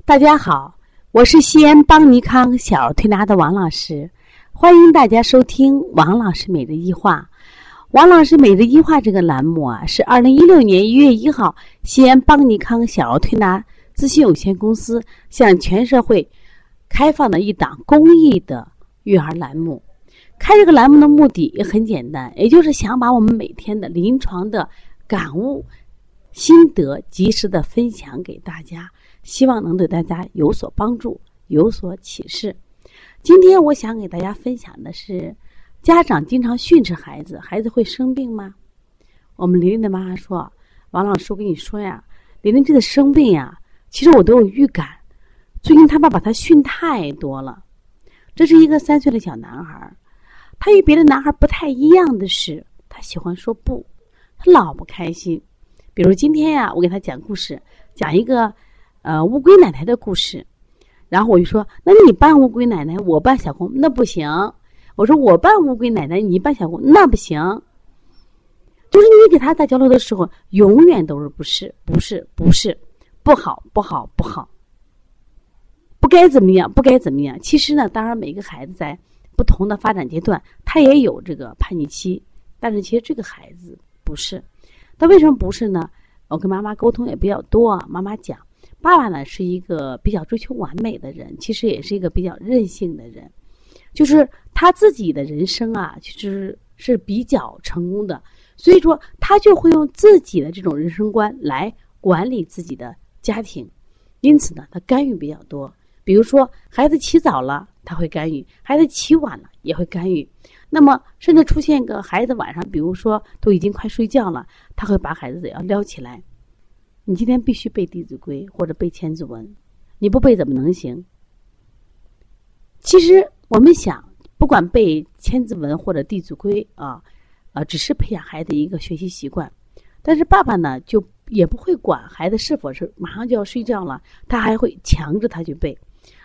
大家好，我是西安邦尼康小儿推拿的王老师，欢迎大家收听王老师每日一话。王老师每日一话这个栏目啊，是二零一六年一月一号西安邦尼康小儿推拿咨询有限公司向全社会开放的一档公益的育儿栏目。开这个栏目的目的也很简单，也就是想把我们每天的临床的感悟、心得及时的分享给大家。希望能对大家有所帮助，有所启示。今天我想给大家分享的是，家长经常训斥孩子，孩子会生病吗？我们琳琳的妈妈说：“王老师，我跟你说呀，琳琳这个生病呀，其实我都有预感。最近他爸把他训太多了。这是一个三岁的小男孩，他与别的男孩不太一样的是，他喜欢说不，他老不开心。比如今天呀，我给他讲故事，讲一个。”呃，乌龟奶奶的故事，然后我就说：“那你扮乌龟奶奶，我扮小公，那不行。”我说：“我扮乌龟奶奶，你扮小公，那不行。”就是你给他在交流的时候，永远都是不是，不是，不是，不好，不好，不好，不该怎么样，不该怎么样。其实呢，当然每个孩子在不同的发展阶段，他也有这个叛逆期，但是其实这个孩子不是。他为什么不是呢？我跟妈妈沟通也比较多，妈妈讲。爸爸呢是一个比较追求完美的人，其实也是一个比较任性的人，就是他自己的人生啊，其实是比较成功的，所以说他就会用自己的这种人生观来管理自己的家庭，因此呢，他干预比较多。比如说孩子起早了，他会干预；孩子起晚了，也会干预。那么甚至出现一个孩子晚上，比如说都已经快睡觉了，他会把孩子要撩起来。你今天必须背《弟子规》或者背《千字文》，你不背怎么能行？其实我们想，不管背《千字文》或者《弟子规》啊，啊，只是培养孩子一个学习习惯。但是爸爸呢，就也不会管孩子是否是马上就要睡觉了，他还会强制他去背，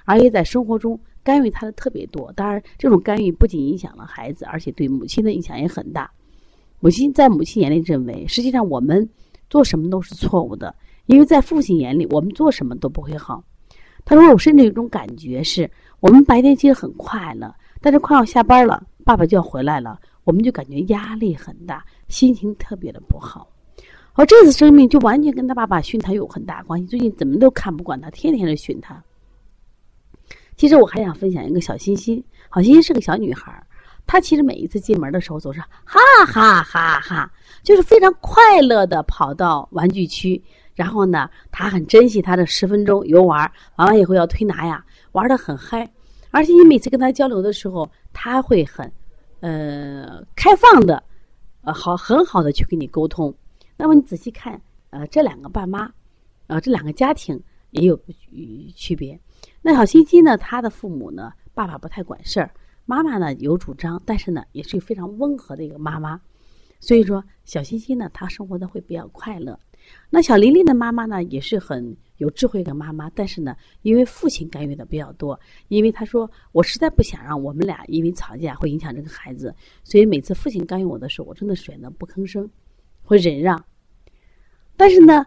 而且在生活中干预他的特别多。当然，这种干预不仅影响了孩子，而且对母亲的影响也很大。母亲在母亲眼里认为，实际上我们。做什么都是错误的，因为在父亲眼里，我们做什么都不会好。他说：“我甚至有种感觉，是我们白天其实很快乐，但是快要下班了，爸爸就要回来了，我们就感觉压力很大，心情特别的不好。而这次生病就完全跟他爸爸训他有很大关系。最近怎么都看不惯他，天天的训他。其实我还想分享一个小欣欣，好欣欣是个小女孩。”他其实每一次进门的时候总是哈哈哈哈，就是非常快乐的跑到玩具区，然后呢，他很珍惜他的十分钟游玩，玩完以后要推拿呀，玩的很嗨。而且你每次跟他交流的时候，他会很，呃，开放的，呃，好很好的去跟你沟通。那么你仔细看，呃，这两个爸妈，呃，这两个家庭也有区别。那小欣欣呢，他的父母呢，爸爸不太管事儿。妈妈呢有主张，但是呢也是非常温和的一个妈妈，所以说小欣欣呢她生活的会比较快乐。那小琳琳的妈妈呢也是很有智慧的妈妈，但是呢因为父亲干预的比较多，因为她说我实在不想让我们俩因为吵架会影响这个孩子，所以每次父亲干预我的时候，我真的选择不吭声，会忍让。但是呢，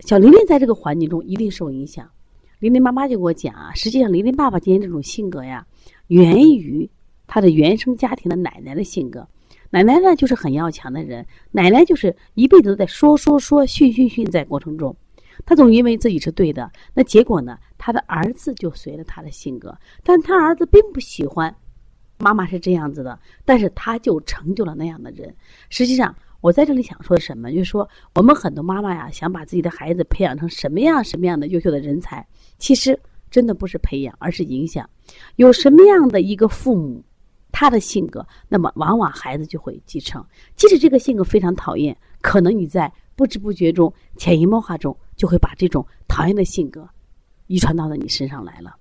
小琳琳在这个环境中一定受影响。琳琳妈妈就给我讲啊，实际上琳琳爸爸今天这种性格呀。源于他的原生家庭的奶奶的性格，奶奶呢就是很要强的人，奶奶就是一辈子都在说说说训训训，在过程中，他总以为自己是对的，那结果呢，他的儿子就随了他的性格，但他儿子并不喜欢妈妈是这样子的，但是他就成就了那样的人。实际上，我在这里想说什么，就是说我们很多妈妈呀，想把自己的孩子培养成什么样什么样的优秀的人才，其实。真的不是培养，而是影响。有什么样的一个父母，他的性格，那么往往孩子就会继承。即使这个性格非常讨厌，可能你在不知不觉中、潜移默化中，就会把这种讨厌的性格遗传到了你身上来了。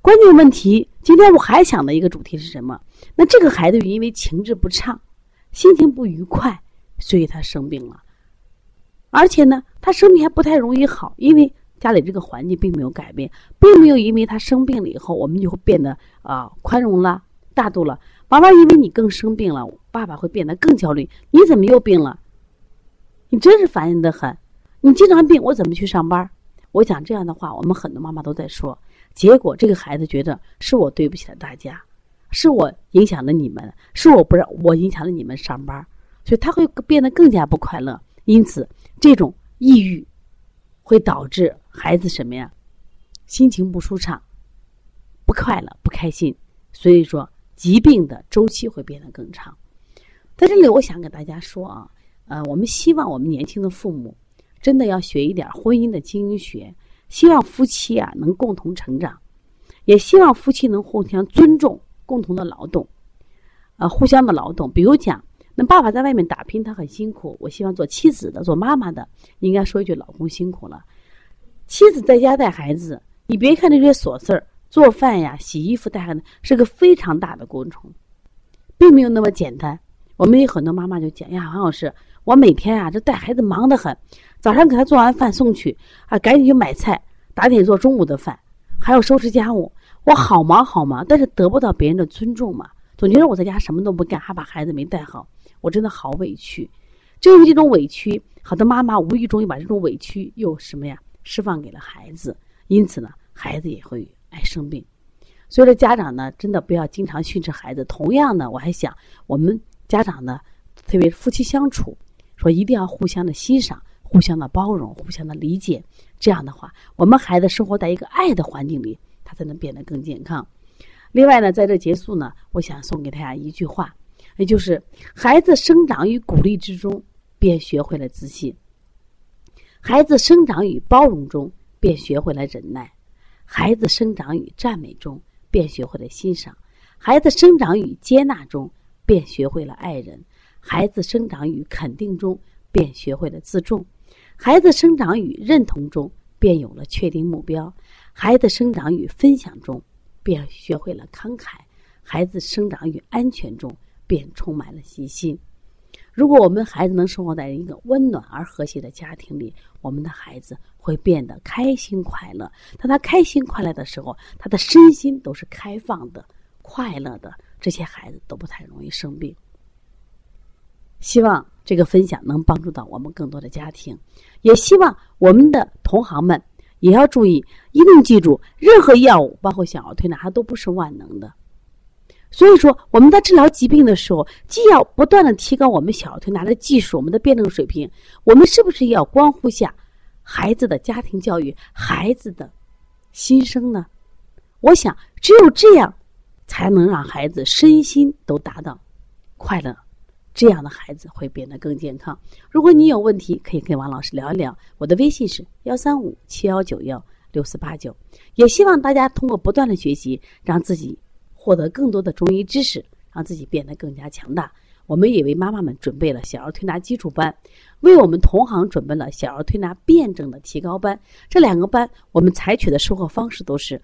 关键问题，今天我还想的一个主题是什么？那这个孩子因为情志不畅，心情不愉快，所以他生病了。而且呢，他生病还不太容易好，因为。家里这个环境并没有改变，并没有因为他生病了以后，我们就会变得啊宽容了、大度了。妈妈因为你更生病了，爸爸会变得更焦虑。你怎么又病了？你真是烦人的很！你经常病，我怎么去上班？我讲这样的话，我们很多妈妈都在说，结果这个孩子觉得是我对不起了大家，是我影响了你们，是我不让我影响了你们上班，所以他会变得更加不快乐。因此，这种抑郁会导致孩子什么呀？心情不舒畅，不快乐，不开心。所以说，疾病的周期会变得更长。在这里，我想给大家说啊，呃，我们希望我们年轻的父母真的要学一点婚姻的经营学，希望夫妻啊能共同成长，也希望夫妻能互相尊重，共同的劳动，呃，互相的劳动。比如讲，那爸爸在外面打拼，他很辛苦，我希望做妻子的、做妈妈的，应该说一句：老公辛苦了。妻子在家带孩子，你别看这些琐事儿，做饭呀、洗衣服、带孩子是个非常大的工程，并没有那么简单。我们有很多妈妈就讲呀，王老师，我每天啊这带孩子忙得很，早上给他做完饭送去啊，赶紧去买菜，打点做中午的饭，还要收拾家务，我好忙好忙，但是得不到别人的尊重嘛，总觉得我在家什么都不干，还把孩子没带好，我真的好委屈。正是这种委屈，好多妈妈无意中又把这种委屈又什么呀释放给了孩子，因此呢，孩子也会爱生病。所以说，家长呢真的不要经常训斥孩子。同样呢，我还想我们。家长呢，特别夫妻相处，说一定要互相的欣赏、互相的包容、互相的理解。这样的话，我们孩子生活在一个爱的环境里，才能变得更健康。另外呢，在这结束呢，我想送给大家一句话，也就是：孩子生长于鼓励之中，便学会了自信；孩子生长于包容中，便学会了忍耐；孩子生长于赞美中，便学会了欣赏；孩子生长于接纳中。便学会了爱人，孩子生长于肯定中，便学会了自重；孩子生长于认同中，便有了确定目标；孩子生长与分享中，便学会了慷慨；孩子生长与安全中，便充满了信心。如果我们孩子能生活在一个温暖而和谐的家庭里，我们的孩子会变得开心快乐。当他开心快乐的时候，他的身心都是开放的、快乐的。这些孩子都不太容易生病。希望这个分享能帮助到我们更多的家庭，也希望我们的同行们也要注意，一定记住，任何药物，包括小儿推拿，它都不是万能的。所以说，我们在治疗疾病的时候，既要不断的提高我们小儿推拿的技术，我们的辩证水平，我们是不是要关乎下孩子的家庭教育、孩子的心声呢？我想，只有这样。才能让孩子身心都达到快乐，这样的孩子会变得更健康。如果你有问题，可以跟王老师聊一聊。我的微信是幺三五七幺九幺六四八九。也希望大家通过不断的学习，让自己获得更多的中医知识，让自己变得更加强大。我们也为妈妈们准备了小儿推拿基础班，为我们同行准备了小儿推拿辩证的提高班。这两个班，我们采取的授课方式都是。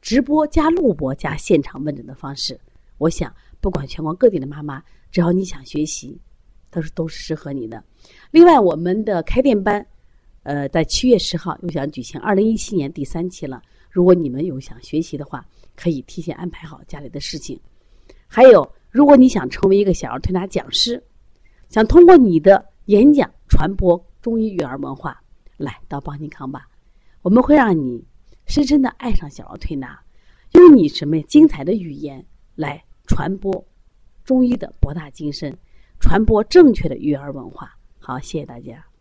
直播加录播加现场问诊的方式，我想不管全国各地的妈妈，只要你想学习，都是都是适合你的。另外，我们的开店班，呃，在七月十号又想举行二零一七年第三期了。如果你们有想学习的话，可以提前安排好家里的事情。还有，如果你想成为一个小儿推拿讲师，想通过你的演讲传播中医育儿文化，来到邦尼康吧，我们会让你。深深的爱上小儿推拿，用你什么精彩的语言来传播中医的博大精深，传播正确的育儿文化。好，谢谢大家。